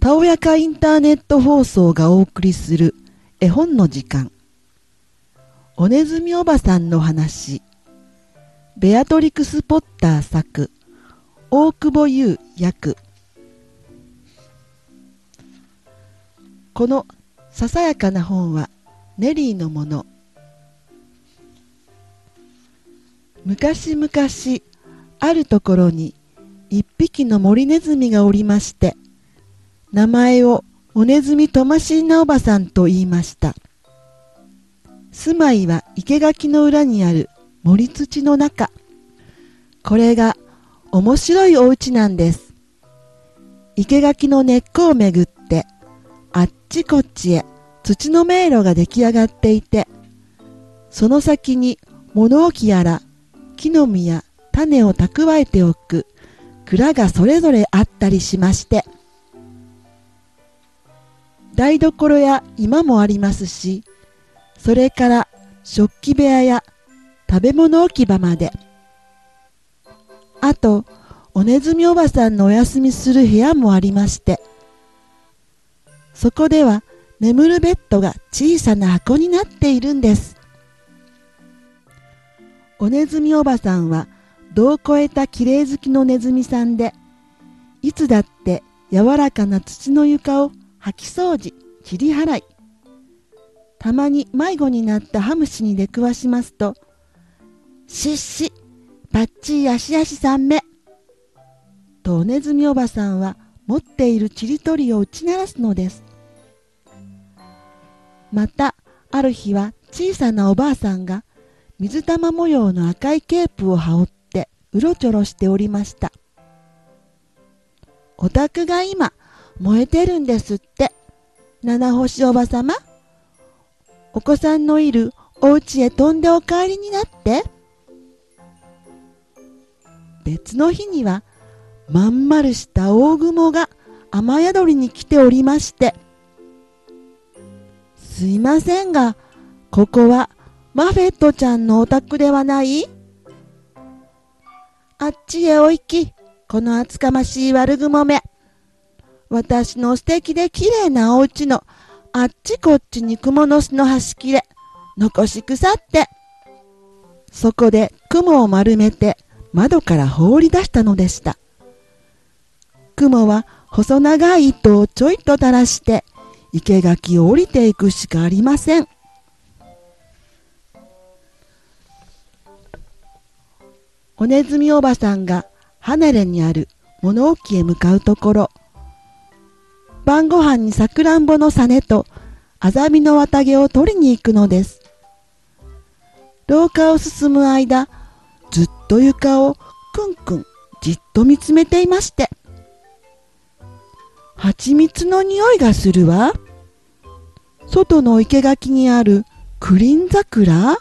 たおやかインターネット放送がお送りする絵本の時間。おねずみおばさんの話。ベアトリクス・ポッター作。大久保優役。このささやかな本はネリーのもの。昔々あるところに一匹の森ネズミがおりまして名前をおねずみとましいなおばさんと言いました。住まいは生垣の裏にある森土の中。これが面白いお家なんです。生垣の根っこをめぐってあっちこっちへ土の迷路が出来上がっていてその先に物置やら木の実や種を蓄えておく蔵がそれぞれあったりしまして台所や居間もありますしそれから食器部屋や食べ物置き場まで。あとおねずみおばさんのお休みする部屋もありましてそこでは眠るベッドが小さな箱になっているんです。おねずみおばさんは度を超えたきれい好きのネズミさんでいつだって柔らかな土の床を掃き掃除切り払い。たまに迷子になったハムシに出くわしますと「しっしバッチー足足三目」とおねずみおばさんは持っているちりとりを打ち鳴らすのです。またある日は小さなおばあさんが水玉模様の赤いケープを羽織ってうろちょろしておりました。お宅が今燃えてるんですって。七星おばさまお子さんのいるお家へ飛んでお帰りになって。別の日にはまん丸した大雲が雨宿りに来ておりまして。すいませんがここはマフェットちゃんのお宅ではない？あっちへお行きこの厚かましい悪雲め私の素敵で綺麗なお家のあっちこっちに蜘蛛の巣の端切れ残し腐ってそこで雲を丸めて窓から放り出したのでした。雲は細長い糸をちょいと垂らして生垣を降りていくしかありません。おねずみおばさんが離れにある物置へ向かうところ晩ご飯にさくらんぼのサネとあざみの綿毛を取りに行くのです。廊下を進む間ずっと床をくんくんじっと見つめていまして。蜂蜜の匂いがするわ。外の生垣にあるクリン桜。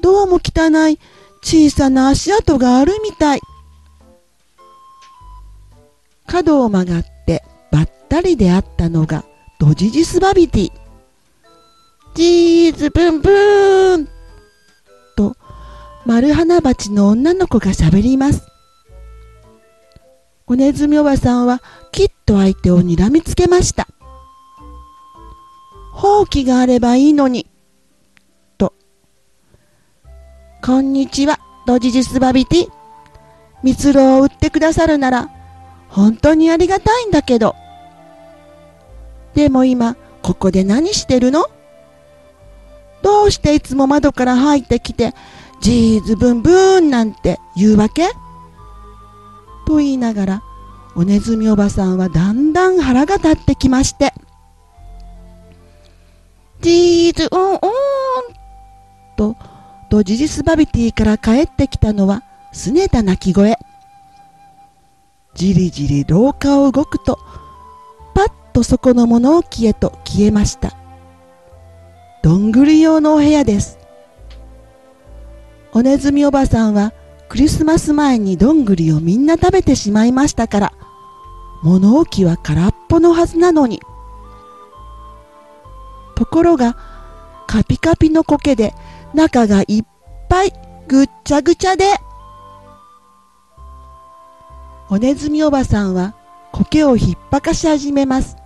どうも汚い小さな足跡があるみたい。角を曲がってったりであったのがドジジスバビティ。ジーズブンブーン。と丸花鉢の女の子がしゃべります。おねずみおばさんはきっと相手をにらみつけました。ほうきがあればいいのに。とこんにちはドジジスバビティ。蜜ろを売ってくださるなら本当にありがたいんだけど。でも今、ここで何してるの？どうしていつも窓から入ってきて、ジーズブンブーンなんて言うわけ？と言いながら、おねずみおばさんはだんだん腹が立ってきまして、ジーズうんうんと、ドジジスバビティから帰ってきたのは、すねた鳴き声。じりじり廊下を動くととそこの物置へと消えました。どんぐり用のお部屋です。おねずみおばさんはクリスマス前にどんぐりをみんな食べてしまいましたから物置は空っぽのはずなのに。ところがカピカピの苔で中がいっぱいぐっちゃぐちゃでおねずみおばさんは苔を引っぱかし始めます。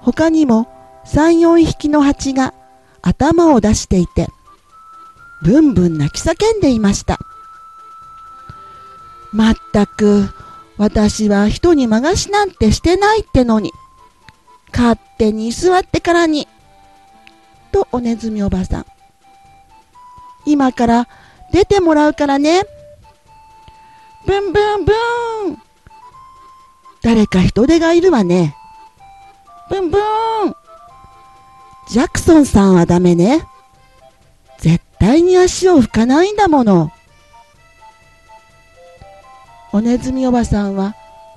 他にも三四匹の蜂が頭を出していて、ブンブン泣き叫んでいました。まったく、私は人にまがしなんてしてないってのに、勝手に座ってからに、とおねずみおばさん。今から出てもらうからね。ブンブンブーン誰か人手がいるわね。ブンブーンジャクソンさんはダメね。絶対に足を拭かないんだもの。おねずみおばさんは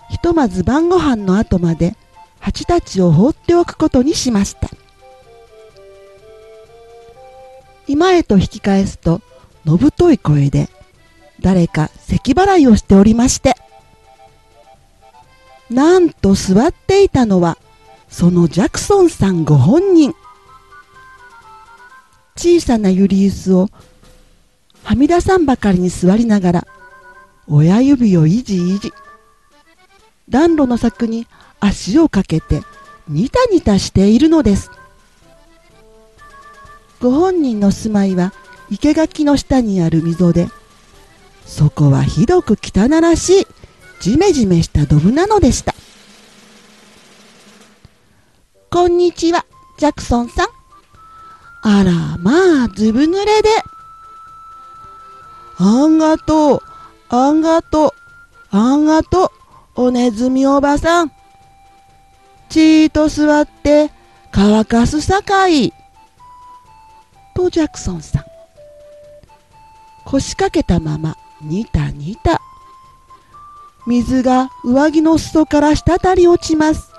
ひとまず晩ご飯の後まで蜂たちを放っておくことにしました今へと引き返すとのぶとい声で誰か咳払いをしておりましてなんと座っていたのはそのジャクソンさんご本人。小さなユリウスをはみ出さんばかりに座りながら親指をいじいじ暖炉の柵に足をかけてニタニタしているのです。ご本人の住まいは生垣の下にある溝でそこはひどく汚らしいジメジメしたドブなのでした。こんにちはジャクソンさんあらまあずぶ濡れであんがとうあんがとう、あんがとう、おねずみおばさん。ちーと座って乾かすさかい。とジャクソンさん。腰掛けたまま、にたにた。水が上着の裾から滴り落ちます。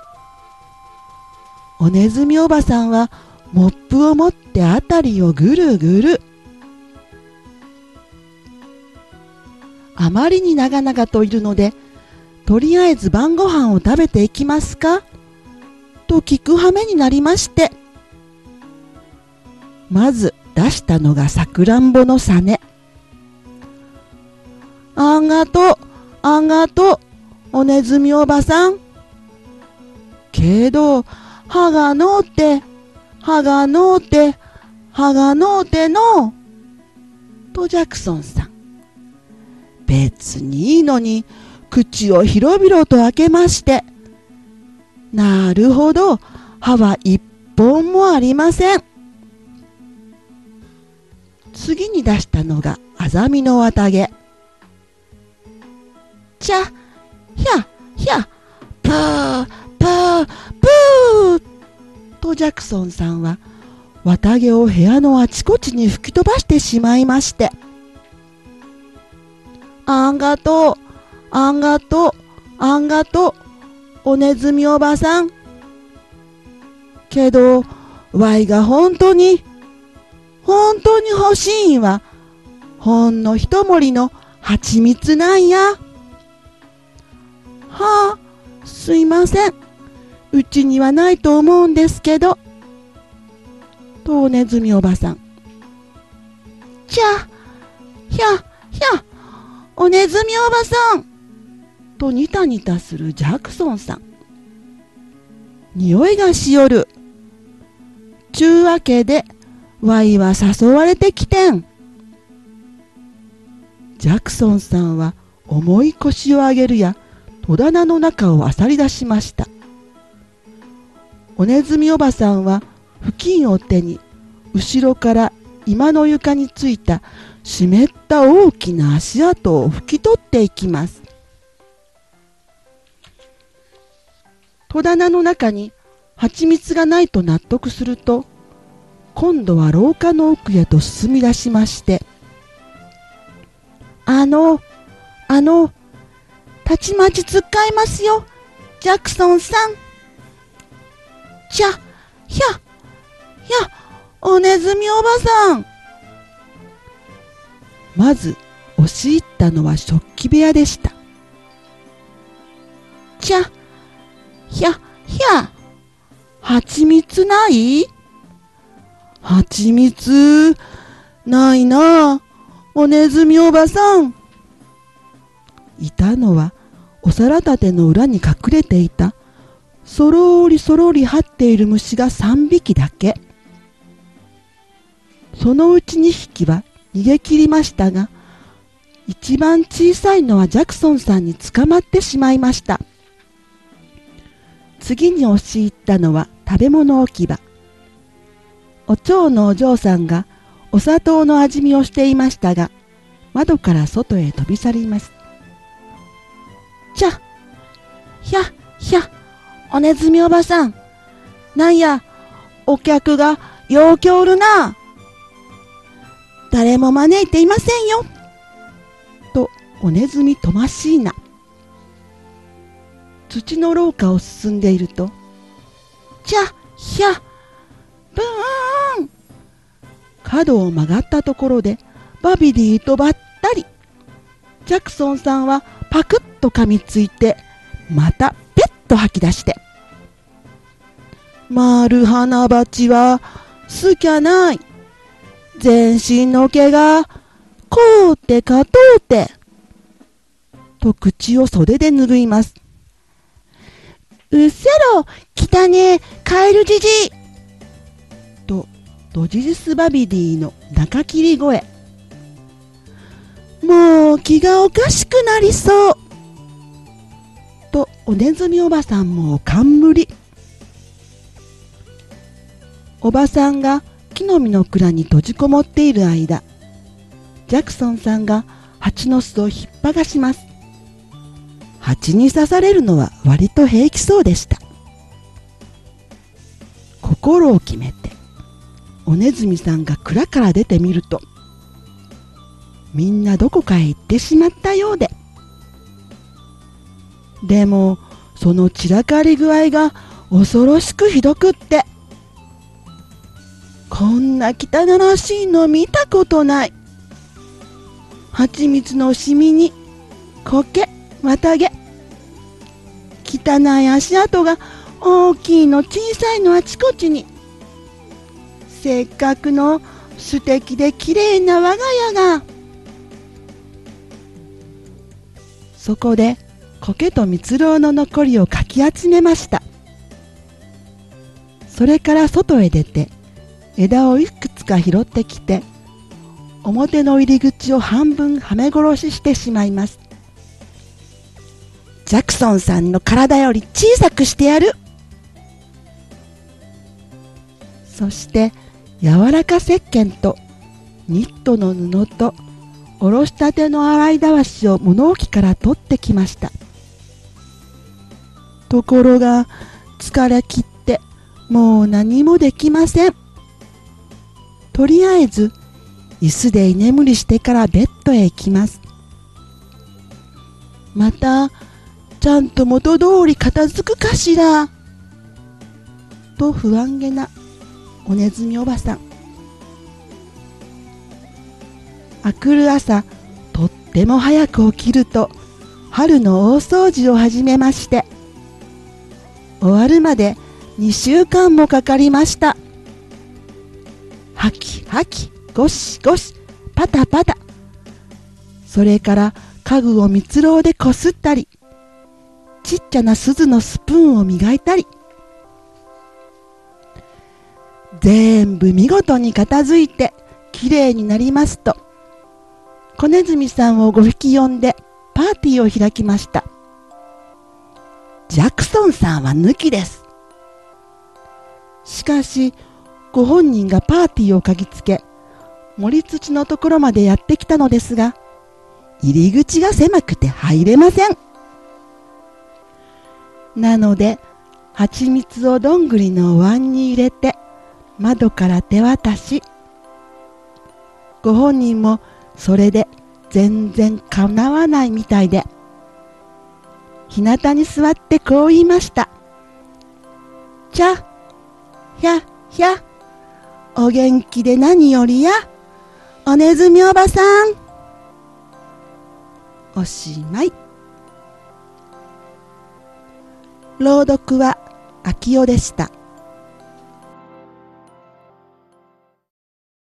おねずみおばさんはモップを持ってあたりをぐるぐる。あまりに長々といるので、とりあえず晩ご飯を食べていきますか？と聞く羽目になりまして。まず出したのがさくらんぼのサネ。あんがとう、あんがとう、おねずみおばさん。けど、歯がのうて、歯がのうて、歯がのうての。とジャクソンさん。別にいいのに口を広々と開けましてなるほど歯は一本もありません次に出したのがアザミの綿毛ちゃジャクソンさんは綿毛を部屋のあちこちに吹き飛ばしてしまいましてあんがとう、あんがとう、あんがとう、おねずみおばさん。けど、わいが本当に、本当に欲しいんは、ほんの一盛りの蜂蜜なんや。はあ、すいません。うちにはないと思うんですけど。とおねずみおばさん。ちゃ、ひゃ、ひゃ、おねずみおばさんとニタニタするジャクソンさん。匂いがしよる。ちゅうわけで、ワイは誘われてきてん。ジャクソンさんは重い腰を上げるや、戸棚の中をあさり出しました。おねずみおばさんは布巾を手に、後ろから今の床についた湿った大きな足跡を拭き取っていきます。戸棚の中に蜂蜜がないと納得すると今度は廊下の奥へと進み出しましてあのあのたちまちつっかいますよジャクソンさん。ちゃひゃひゃおねずみおばさんまず押し入ったのは食器部屋でした。ちゃ、ひゃ、ひゃ、蜂蜜ない？蜂蜜、ないなおねずみおばさん。いたのはお皿立ての裏に隠れていたそろりそろり張っている虫が3匹だけ。そのうち2匹は逃げ切りましたが一番小さいのはジャクソンさんに捕まってしまいました。次に押し入ったのは食べ物置き場。お蝶のお嬢さんがお砂糖の味見をしていましたが窓から外へ飛び去ります。ちゃひゃひゃおねずみおばさん。なんやお客がようきおるな。誰も招いていませんよ。とおねずみとましいな。土の廊下を進んでいるとちゃひゃブーン。角を曲がったところでバビディとばったり。ジャクソンさんはパクッと噛みついてまたと吐き出して「丸花鉢はすきゃない。全身の毛がこうてかとうて」と口を袖で拭います。うっせろ汚ねえカエルじじい。とドジジスバビディの中切り声。もう気がおかしくなりそう。とおねずみおばさんも冠。おばさんが木の実の蔵に閉じこもっている間ジャクソンさんが蜂の巣を引っ剥がします。蜂に刺されるのは割と平気そうでした。心を決めておねずみさんが蔵から出てみるとみんなどこかへ行ってしまったようで。でもその散らかり具合が恐ろしくひどくってこんな汚らしいの見たことない。蜂蜜のしみに苔綿毛。汚い足跡が大きいの小さいのあちこちに。せっかくの素敵で綺麗な我が家が。そこで苔と蜜蝋の残りをかき集めました。それから外へ出て枝をいくつか拾ってきて表の入り口を半分はめ殺ししてしまいます。ジャクソンさんの体より小さくしてやる。そして柔らか石鹸とニットの布とおろしたての洗いだわしを物置から取ってきました。ところが疲れ切ってもう何もできません。とりあえず椅子で居眠りしてからベッドへ行きます。またちゃんと元通り片付くかしら。と不安げなおねずみおばさん。あくる朝とっても早く起きると春の大掃除を始めまして。終わるまで2週間もかかりました。はきはきゴシゴシパタパタ。それから家具を蜜ろでこすったりちっちゃな鈴のスプーンを磨いたり。全部見事に片付いてきれいになりますと小ネズミさんを5匹呼んでパーティーを開きました。ジャクソンさんは抜きです。しかしご本人がパーティーを嗅ぎつけ森土のところまでやってきたのですが入り口が狭くて入れません。なので蜂蜜をどんぐりのお椀に入れて窓から手渡しご本人もそれで全然かなわないみたいで日向に座ってこう言いました「ちゃひゃひゃ。お元気で何よりや。おねずみおばさん」おしまい。朗読は秋代でした。